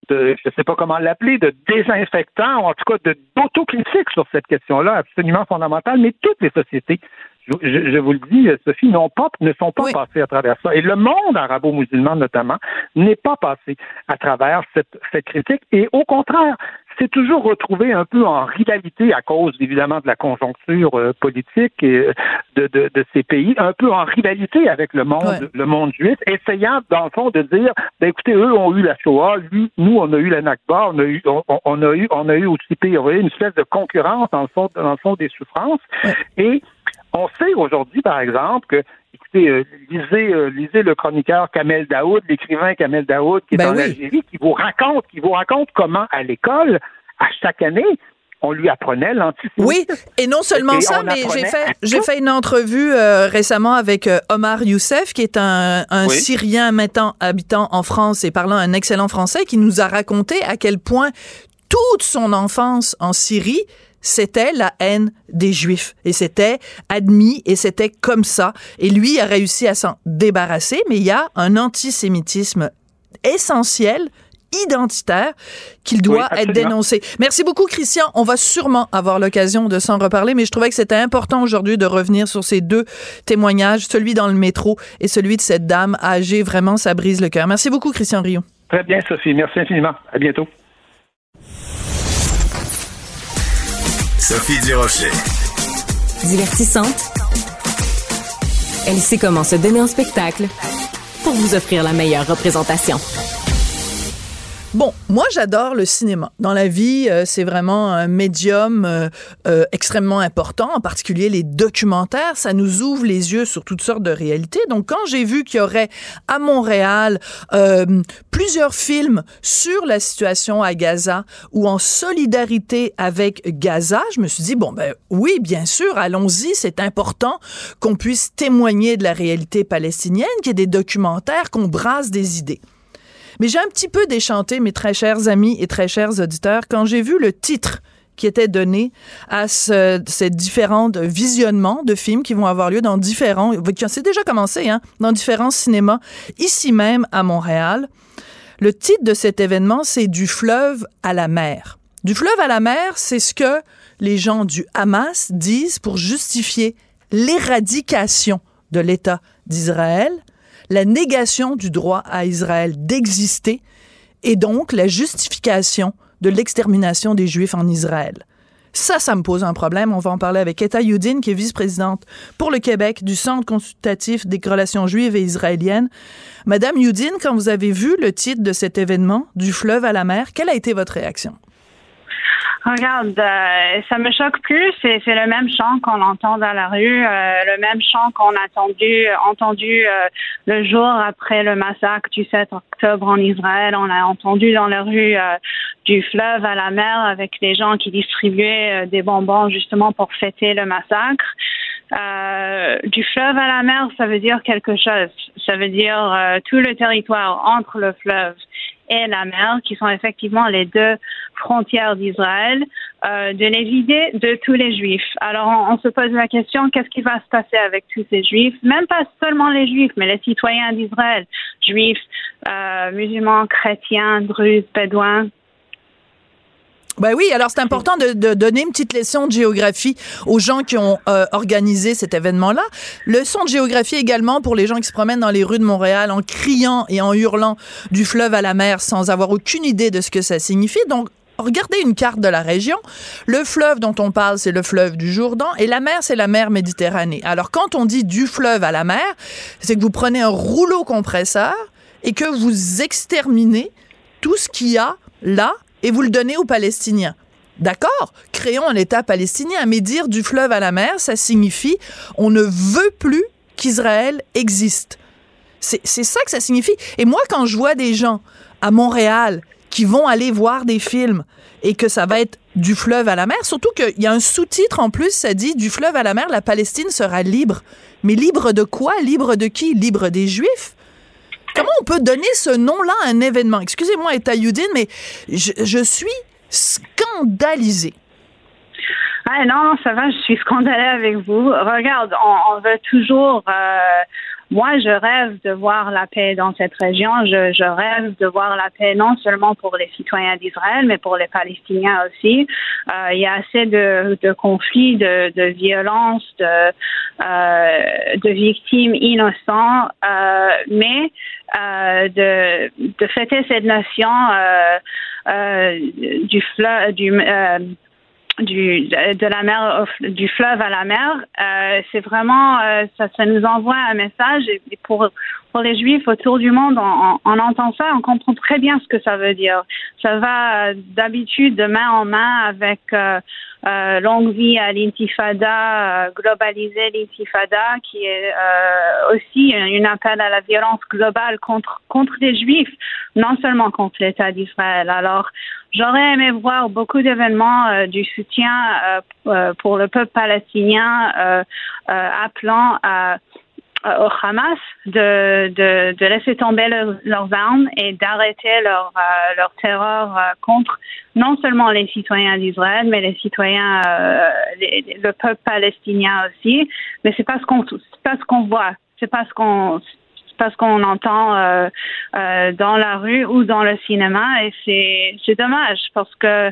de je ne sais pas comment l'appeler, de désinfectant, ou en tout cas d'autocritique sur cette question-là, absolument fondamentale, mais toutes les sociétés je, vous le dis, Sophie, non pas, ne sont pas passées à travers ça. Et le monde arabo-musulman, notamment, n'est pas passé à travers cette, cette critique. Et au contraire, c'est toujours retrouvé un peu en rivalité à cause évidemment de la conjoncture euh, politique et de, de, de, ces pays, un peu en rivalité avec le monde, le monde juif, essayant dans le fond de dire, ben, écoutez, eux ont eu la Shoah, lui, nous on a eu la Nakba, on a eu, on, a eu, on a eu aussi pays, une espèce de concurrence dans le fond, dans le fond des souffrances, et on sait aujourd'hui, par exemple, que écoutez, euh, lisez, euh, lisez le chroniqueur Kamel Daoud, l'écrivain Kamel Daoud qui est ben en Algérie, qui vous raconte, qui vous raconte comment à l'école, à chaque année, on lui apprenait l'antisémitisme. Oui, et non seulement ça, mais j'ai fait, j'ai fait une entrevue euh, récemment avec euh, Omar Youssef, qui est un, un Syrien maintenant habitant en France et parlant un excellent français, qui nous a raconté à quel point toute son enfance en Syrie, c'était la haine des Juifs. Et c'était admis et c'était comme ça. Et lui a réussi à s'en débarrasser, mais il y a un antisémitisme essentiel identitaire qu'il doit être dénoncé. Merci beaucoup, Christian. On va sûrement avoir l'occasion de s'en reparler, mais je trouvais que c'était important aujourd'hui de revenir sur ces deux témoignages, celui dans le métro et celui de cette dame âgée. Vraiment, ça brise le cœur. Merci beaucoup, Christian Rio. Très bien, Sophie. Merci infiniment. À bientôt. Sophie Durocher. Divertissante. Elle sait comment se donner en spectacle pour vous offrir la meilleure représentation. Bon, moi j'adore le cinéma. Dans la vie, euh, c'est vraiment un médium euh, euh, extrêmement important, en particulier les documentaires. Ça nous ouvre les yeux sur toutes sortes de réalités. Donc quand j'ai vu qu'il y aurait à Montréal plusieurs films sur la situation à Gaza ou en solidarité avec Gaza, je me suis dit, bon ben oui, bien sûr, allons-y, c'est important qu'on puisse témoigner de la réalité palestinienne, qu'il y ait des documentaires, qu'on brasse des idées. Mais j'ai un petit peu déchanté, mes très chers amis et très chers auditeurs, quand j'ai vu le titre qui était donné à ce, ces différents visionnements de films qui vont avoir lieu dans différents, c'est déjà commencé, hein, dans différents cinémas, ici même à Montréal. Le titre de cet événement, c'est Du fleuve à la mer. Du fleuve à la mer, c'est ce que les gens du Hamas disent pour justifier l'éradication de l'État d'Israël la négation du droit à Israël d'exister et donc la justification de l'extermination des Juifs en Israël. Ça, ça me pose un problème. On va en parler avec Etta Youdin, qui est vice-présidente pour le Québec du Centre consultatif des relations juives et israéliennes. Madame Youdin, quand vous avez vu le titre de cet événement, Du fleuve à la mer, quelle a été votre réaction? Regarde, euh, ça me choque plus. C'est, le même chant qu'on entend dans la rue, euh, le même chant qu'on a entendu, entendu euh, le jour après le massacre du 7 octobre en Israël. On a entendu dans la rue du fleuve à la mer avec les gens qui distribuaient des bonbons justement pour fêter le massacre. du fleuve à la mer, ça veut dire quelque chose. Ça veut dire tout le territoire entre le fleuve et la mer, qui sont effectivement les deux frontières d'Israël, euh, de les vider de tous les juifs. Alors on, se pose la question, qu'est-ce qui va se passer avec tous ces juifs? Même pas seulement les juifs, mais les citoyens d'Israël, juifs, euh, musulmans, chrétiens, druzes, bédouins, ben oui, alors c'est important de, de, donner une petite leçon de géographie aux gens qui ont euh, organisé cet événement-là. Leçon de géographie également pour les gens qui se promènent dans les rues de Montréal en criant et en hurlant du fleuve à la mer sans avoir aucune idée de ce que ça signifie. Donc, regardez une carte de la région. Le fleuve dont on parle, c'est le fleuve du Jourdain et la mer, c'est la mer Méditerranée. Alors, quand on dit du fleuve à la mer, c'est que vous prenez un rouleau compresseur et que vous exterminez tout ce qu'il y a là et vous le donnez aux Palestiniens. D'accord, créons un État palestinien, mais dire du fleuve à la mer, ça signifie on ne veut plus qu'Israël existe. C'est ça que ça signifie. Et moi, quand je vois des gens à Montréal qui vont aller voir des films et que ça va être du fleuve à la mer, surtout qu'il y a un sous-titre en plus, ça dit du fleuve à la mer, la Palestine sera libre. Mais libre de quoi? Libre de qui? Libre des Juifs? Comment on peut donner ce nom-là à un événement? Excusez-moi, Youdine, mais je, suis scandalisée. Ah non, ça va, je suis scandalée avec vous. Regarde, on, veut toujours euh, moi, je rêve de voir la paix dans cette région. Je, je, rêve de voir la paix non seulement pour les citoyens d'Israël, mais pour les Palestiniens aussi. Euh, il y a assez de, de conflits, de, de violences, de, euh, de victimes innocentes, euh, mais euh, de, de fêter cette notion euh, euh, du fleuve, du du, de la mer, du fleuve à la mer, euh, c'est vraiment, euh, ça, ça nous envoie un message et pour pour les Juifs autour du monde, on, on, entend ça, on comprend très bien ce que ça veut dire. Ça va d'habitude de main en main avec euh, longue vie à l'intifada, euh, globaliser l'intifada, qui est euh, aussi une appel à la violence globale contre contre les Juifs, non seulement contre l'État d'Israël. Alors, j'aurais aimé voir beaucoup d'événements du soutien pour le peuple palestinien appelant à euh, au Hamas de, de, de laisser tomber leurs armes et d'arrêter leur, euh, leur terreur euh, contre non seulement les citoyens d'Israël, mais les citoyens, le peuple palestinien aussi. Mais c'est pas ce qu'on, pas ce qu'on voit, c'est pas ce qu'on, pas ce qu'on entend euh, dans la rue ou dans le cinéma et c'est dommage parce que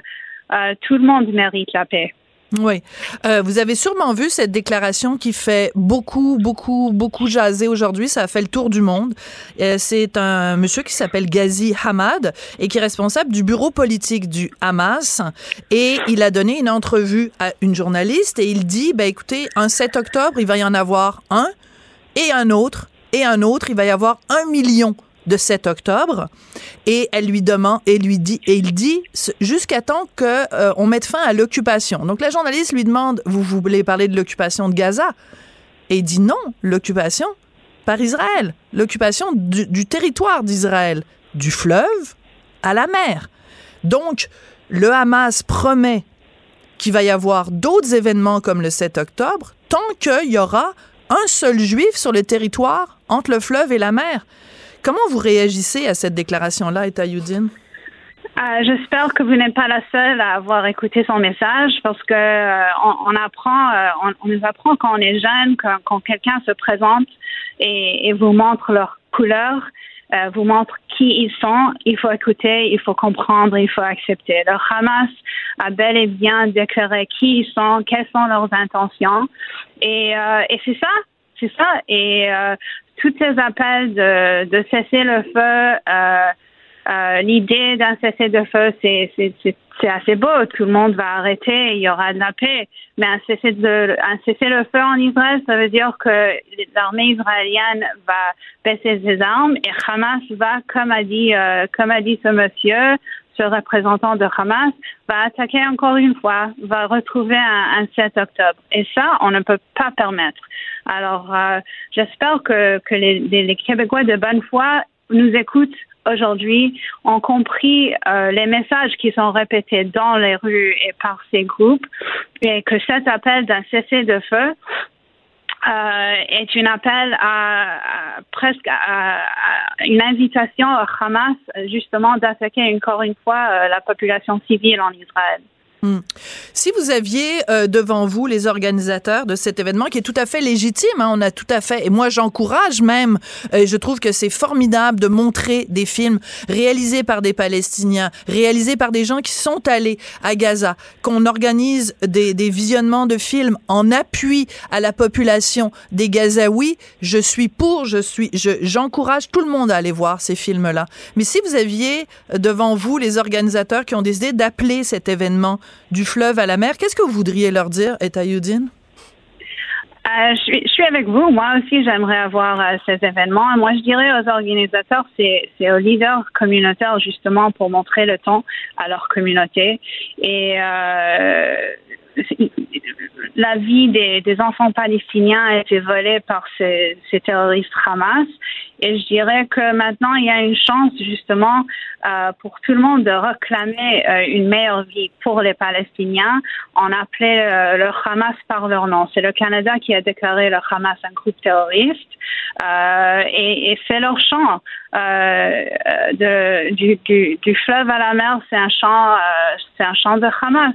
tout le monde mérite la paix. Oui. Euh, vous avez sûrement vu cette déclaration qui fait beaucoup, beaucoup, beaucoup jaser aujourd'hui. Ça a fait le tour du monde. Euh, c'est un monsieur qui s'appelle Ghazi Hamad et qui est responsable du bureau politique du Hamas. Et il a donné une entrevue à une journaliste et il dit, ben écoutez, un 7 octobre, il va y en avoir un et un autre et un autre. Il va y avoir un million de 7 octobre et elle lui demande et lui dit et il dit jusqu'à temps que euh, on mette fin à l'occupation. Donc la journaliste lui demande vous, voulez parler de l'occupation de Gaza? Et il dit non, l'occupation par Israël, l'occupation du, du territoire d'Israël, du fleuve à la mer. Donc le Hamas promet qu'il va y avoir d'autres événements comme le 7 octobre tant qu'il y aura un seul juif sur le territoire entre le fleuve et la mer. Comment vous réagissez à cette déclaration-là, Etayoudine? Euh, J'espère que vous n'êtes pas la seule à avoir écouté son message parce que euh, on, apprend, euh, on, nous apprend quand on est jeune, quand, quelqu'un se présente et, vous montre leur couleur, euh, vous montre qui ils sont, il faut écouter, il faut comprendre, il faut accepter. Le Hamas a bel et bien déclaré qui ils sont, quelles sont leurs intentions, et, c'est ça, c'est ça. Tous ces appels de, de cesser le feu, euh, euh, l'idée d'un cessez le feu, c'est, assez beau. Tout le monde va arrêter, il y aura de la paix. Mais un cessez, de, un cessez le feu en Israël, ça veut dire que l'armée israélienne va baisser ses armes et Hamas va, comme a dit, euh, comme a dit ce monsieur, ce représentant de Hamas, va attaquer encore une fois, va retrouver un, un 7 octobre. Et ça, on ne peut pas permettre. Alors, euh, j'espère que, les, Québécois de bonne foi nous écoutent aujourd'hui, ont compris euh, les messages qui sont répétés dans les rues et par ces groupes, et que cet appel d'un cessez-de-feu euh, est un appel à, presque à, une invitation à Hamas justement d'attaquer encore une fois euh, la population civile en Israël. Hmm. Si vous aviez euh, devant vous les organisateurs de cet événement, qui est tout à fait légitime, hein, on a tout à fait, et moi j'encourage même, euh, je trouve que c'est formidable de montrer des films réalisés par des Palestiniens, réalisés par des gens qui sont allés à Gaza, qu'on organise des, des, visionnements de films en appui à la population des Gazaouis. Je suis pour, je suis, j'encourage tout le monde à aller voir ces films-là. Mais si vous aviez devant vous les organisateurs qui ont décidé d'appeler cet événement du fleuve à la mer. Qu'est-ce que vous voudriez leur dire, Etayoudine? Euh, je, suis, je, suis, avec vous. Moi aussi, j'aimerais avoir euh, ces événements. Moi, je dirais aux organisateurs, c'est, aux leaders communautaires justement pour montrer le temps à leur communauté. Et euh, la vie des, enfants palestiniens a été volée par ces, terroristes Hamas. Et je dirais que maintenant, il y a une chance justement euh, pour tout le monde de réclamer euh, une meilleure vie pour les Palestiniens. On appelait euh, le Hamas par leur nom. C'est le Canada qui a déclaré le Hamas un groupe terroriste. Et, c'est leur chant. Du, du, fleuve à la mer, c'est un c'est un chant de Hamas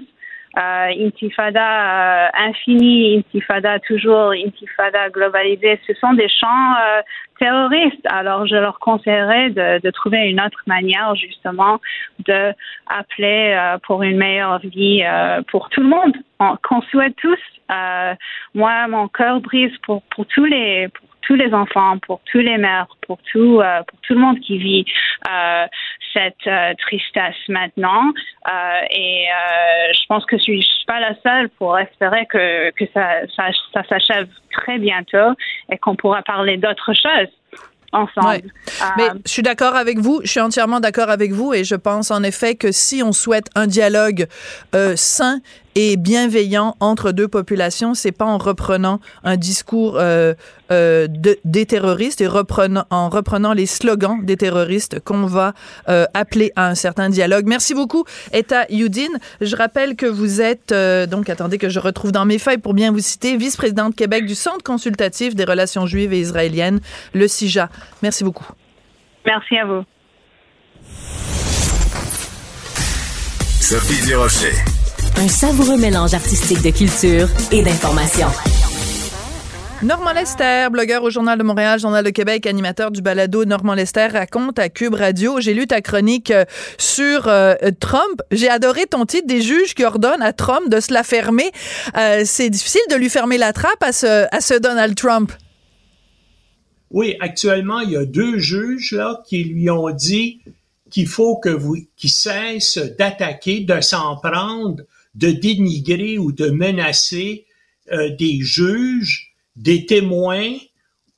euh, intifada euh, infini, intifada toujours, intifada globalisée, ce sont des chants euh, terroristes. Alors, je leur conseillerais de, trouver une autre manière, justement, de appeler euh, pour une meilleure vie pour tout le monde, qu'on souhaite tous. moi, mon cœur brise pour, pour tous les tous les enfants, pour tous les mères, pour tout, euh, pour tout le monde qui vit euh, cette euh, tristesse maintenant. Et je pense que je suis, suis pas la seule pour espérer que, que ça, ça, ça s'achève très bientôt et qu'on pourra parler d'autres choses. ensemble. Mais je suis d'accord avec vous, je suis entièrement d'accord avec vous et je pense en effet que si on souhaite un dialogue sain et bienveillant entre deux populations, c'est pas en reprenant un discours euh, euh, de, des terroristes et reprenant, en reprenant les slogans des terroristes qu'on va euh, appeler à un certain dialogue. Merci beaucoup, Eta Youdine. Je rappelle que vous êtes, euh, donc attendez que je retrouve dans mes feuilles pour bien vous citer, vice-présidente Québec du Centre consultatif des relations juives et israéliennes, le CIJA. Merci beaucoup. merci à vous. Sophie Durocher. Un savoureux mélange artistique de culture et d'information. Normand Lester, blogueur au Journal de Montréal, Journal de Québec, animateur du balado Normand Lester raconte à Cube Radio. J'ai lu ta chronique euh, sur euh, Trump. J'ai adoré ton titre des juges qui ordonnent à Trump de se la fermer. Euh, c'est difficile de lui fermer la trappe à ce, à ce Donald Trump. Oui, actuellement, il y a deux juges là qui lui ont dit qu'il faut que vous qu'il cesse d'attaquer, de s'en prendre, de dénigrer ou de menacer euh, des juges, des témoins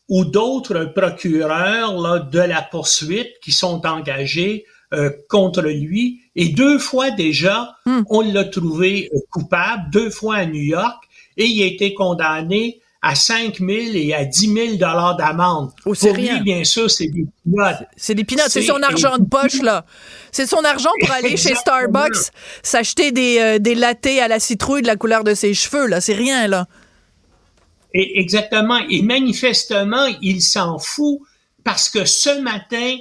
ou d'autres procureurs là, de la poursuite qui sont engagés euh, contre lui. Et deux fois déjà, on l'a trouvé euh, coupable, deux fois à New York, et il a été condamné à 5 000 et à 10 000 dollars d'amende. Oh, Pour rien. lui, bien sûr, c'est des pinottes. C'est des pinottes, c'est son argent de poche, là. C'est son argent pour aller chez. Starbucks s'acheter des, euh, des lattés à la citrouille de la couleur de ses cheveux, là. C'est rien, là. Et exactement. Et manifestement, il s'en fout parce que ce matin,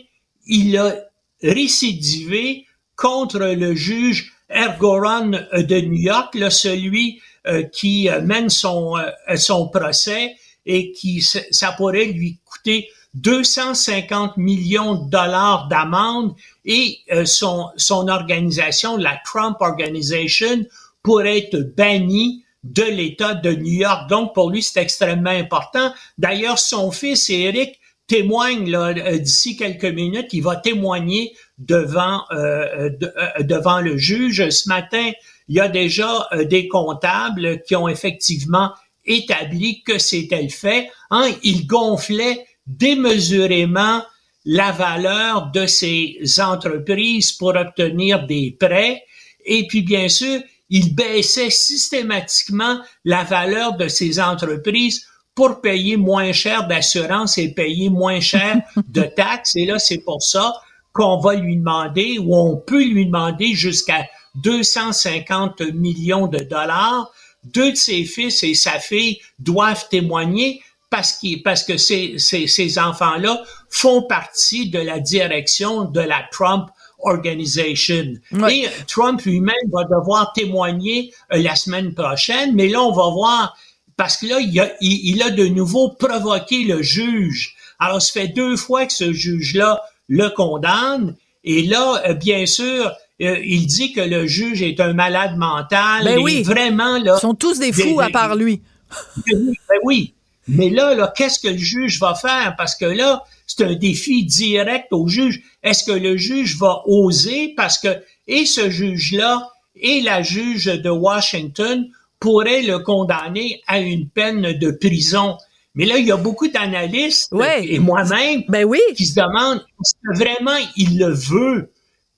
il a récidivé contre le juge Ergoron de New York, là, celui qui euh, mène son, euh, son procès et qui ça pourrait lui coûter 250 millions de dollars d'amende et euh, son, son organisation, la Trump Organization, pourrait être bannie de l'État de New York. Donc, pour lui, c'est extrêmement important. D'ailleurs, son fils, Eric, témoigne euh, d'ici quelques minutes. Il va témoigner devant, euh, de- euh, devant le juge. Ce matin, il y a déjà euh, des comptables qui ont effectivement établi que c'était le fait. Hein, il gonflait démesurément la valeur de ces entreprises pour obtenir des prêts. Et puis, bien sûr, il baissait systématiquement la valeur de ces entreprises pour payer moins cher d'assurance et payer moins cher de taxes. Et là, c'est pour ça qu'on va lui demander, ou on peut lui demander jusqu'à 250 millions de dollars. Deux de ses fils et sa fille doivent témoigner parce, qu'il- parce que ces, ces, ces enfants-là font partie de la direction de la Trump Organization. Et Trump lui-même va devoir témoigner euh, la semaine prochaine, mais là, on va voir, parce que là, il a, il, il a de nouveau provoqué le juge. Alors, ça fait deux fois que ce juge-là le condamne, et là, euh, bien sûr, euh, il dit que le juge est un malade mental. Ben oui. Vraiment, là. Ils sont tous des fous Des- à part lui. Ben oui, ben oui. Mais là, là, qu'est-ce que le juge va faire? Parce que là, c'est un défi direct au juge. Est-ce que le juge va oser? Parce que, et ce juge-là, et la juge de Washington pourraient le condamner à une peine de prison. Mais là, il y a beaucoup d'analystes, Ouais. et moi-même, Ben oui. qui se demandent est-ce que vraiment il le veut?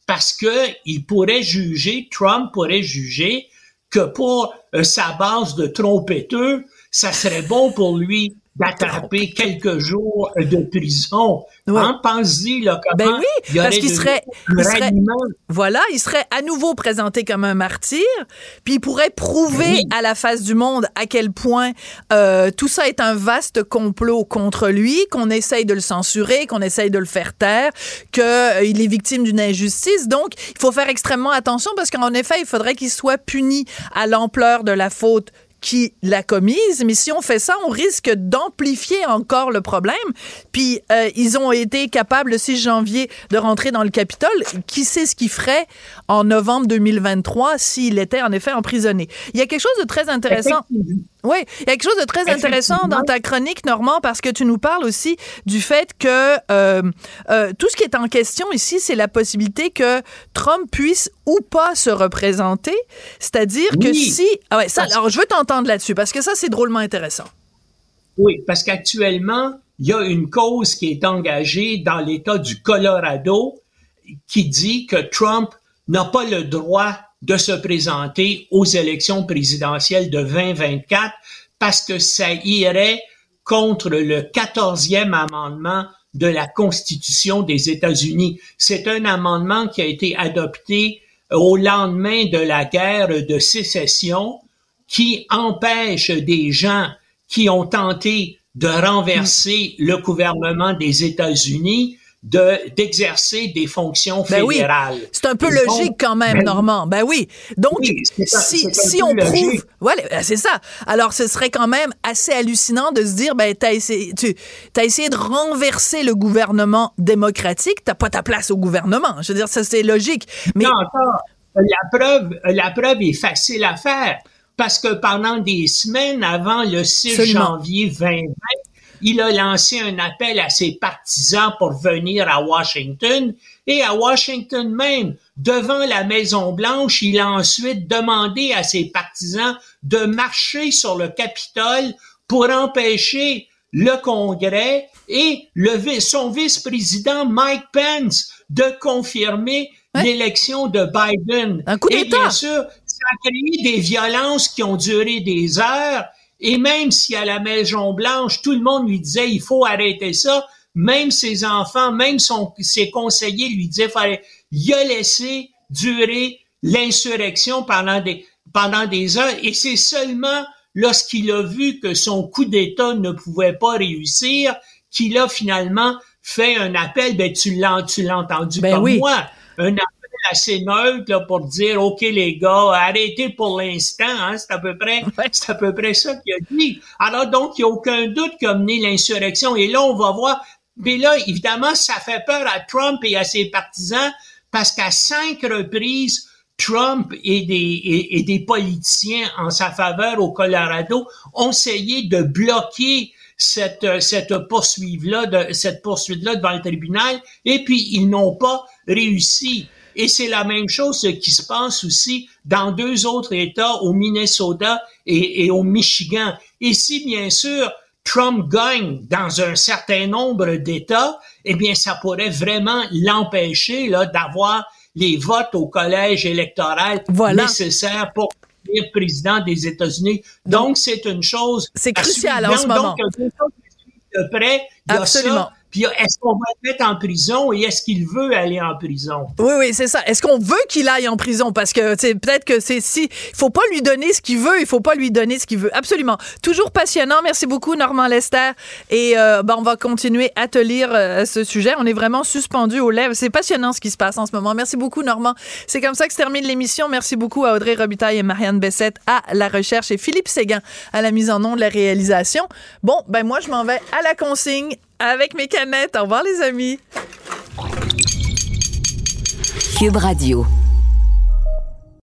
Parce que il pourrait juger, Trump pourrait juger que pour euh, sa base de trompetteux, ça serait bon pour lui d'attraper quelques jours de prison. Ouais. Hein, pense-y, là, Ben oui, parce qu'il serait, il voilà, il serait à nouveau présenté comme un martyr, puis il pourrait prouver Oui. à la face du monde à quel point euh, tout ça est un vaste complot contre lui, qu'on essaye de le censurer, qu'on essaye de le faire taire, qu'il est victime d'une injustice. Donc, il faut faire extrêmement attention parce qu'en effet, il faudrait qu'il soit puni à l'ampleur de la faute qui l'a commise, mais si on fait ça, on risque d'amplifier encore le problème. Puis euh, ils ont été capables le 6 janvier de rentrer dans le Capitole. Qui sait ce qu'il ferait en novembre 2023 s'il était en effet emprisonné? Il y a quelque chose de très intéressant. Oui, il y a quelque chose de très intéressant dans ta chronique, Normand, parce que tu nous parles aussi du fait que euh, euh, tout ce qui est en question ici, c'est la possibilité que Trump puisse ou pas se représenter. C'est-à-dire que si... Ah ouais, ça, alors je veux t'entendre là-dessus, parce que ça, c'est drôlement intéressant. Oui, parce qu'actuellement, il y a une cause qui est engagée dans l'État du Colorado qui dit que Trump n'a pas le droit de se présenter aux élections présidentielles de 2024 parce que ça irait contre le 14e amendement de la Constitution des États-Unis. C'est un amendement qui a été adopté au lendemain de la guerre de sécession qui empêche des gens qui ont tenté de renverser le gouvernement des États-Unis de d'exercer des fonctions ben fédérales. C'est un peu logique quand même, ben, Normand. Ben oui. Donc, si, si on prouve... Voilà, ben, c'est ça. Alors, ce serait quand même assez hallucinant de se dire, ben, t'as essayé, tu as essayé de renverser le gouvernement démocratique, t'as pas ta place au gouvernement. Je veux dire, ça, c'est logique. Mais... Non, la preuve, la preuve est facile à faire parce que pendant des semaines avant le 6 janvier 2020, il a lancé un appel à ses partisans pour venir à Washington. Et à Washington même, devant la Maison Blanche, il a ensuite demandé à ses partisans de marcher sur le Capitole pour empêcher le Congrès et le, son vice-président Mike Pence de confirmer l'élection de Biden. Un coup et bien sûr, ça a créé des violences qui ont duré des heures et même si à la Maison Blanche, tout le monde lui disait il faut arrêter ça, même ses enfants, même son, ses conseillers lui disaient fallait, il a laissé durer l'insurrection pendant des, pendant des heures. Et c'est seulement lorsqu'il a vu que son coup d'État ne pouvait pas réussir qu'il a finalement fait un appel, ben tu l'as, tu l'as entendu ben comme oui. moi, un appel assez neutre là, pour dire OK les gars, arrêtez pour l'instant, hein, c'est à peu près c'est à peu près ça qu'il a dit. Alors donc il n'y a aucun doute qu'il a mené l'insurrection et là on va voir mais là évidemment ça fait peur à Trump et à ses partisans parce qu'à cinq reprises Trump et des, et, et des politiciens en sa faveur au Colorado ont essayé de bloquer cette, cette poursuite-là, de, cette poursuite-là devant le tribunal, et puis ils n'ont pas réussi. Et c'est la même chose qui se passe aussi dans deux autres États, au Minnesota et, et au Michigan. Et si, bien sûr, Trump gagne dans un certain nombre d'États, eh bien, ça pourrait vraiment l'empêcher là d'avoir les votes au collège électoral voilà. nécessaires pour devenir président des États-Unis. Donc, c'est une chose. C'est crucial en ce moment. Donc, de près, il y a ça. Puis est-ce qu'on va le mettre en prison et est-ce qu'il veut aller en prison? Oui, oui, c'est ça. Est-ce qu'on veut qu'il aille en prison? Parce que peut-être que c'est si. Il faut pas lui donner ce qu'il veut, il faut pas lui donner ce qu'il veut. Absolument. Toujours passionnant. Merci beaucoup, Normand Lester. Et euh, ben, on va continuer à te lire euh, ce sujet. On est vraiment suspendu aux lèvres. C'est passionnant ce qui se passe en ce moment. Merci beaucoup, Normand. C'est comme ça que se termine l'émission. Merci beaucoup à Audrey Robitaille et Marianne Bessette à la recherche et Philippe Séguin à la mise en onde de la réalisation. Bon, ben moi, je m'en vais à la consigne avec mes canettes. Au revoir, les amis. Cube Radio.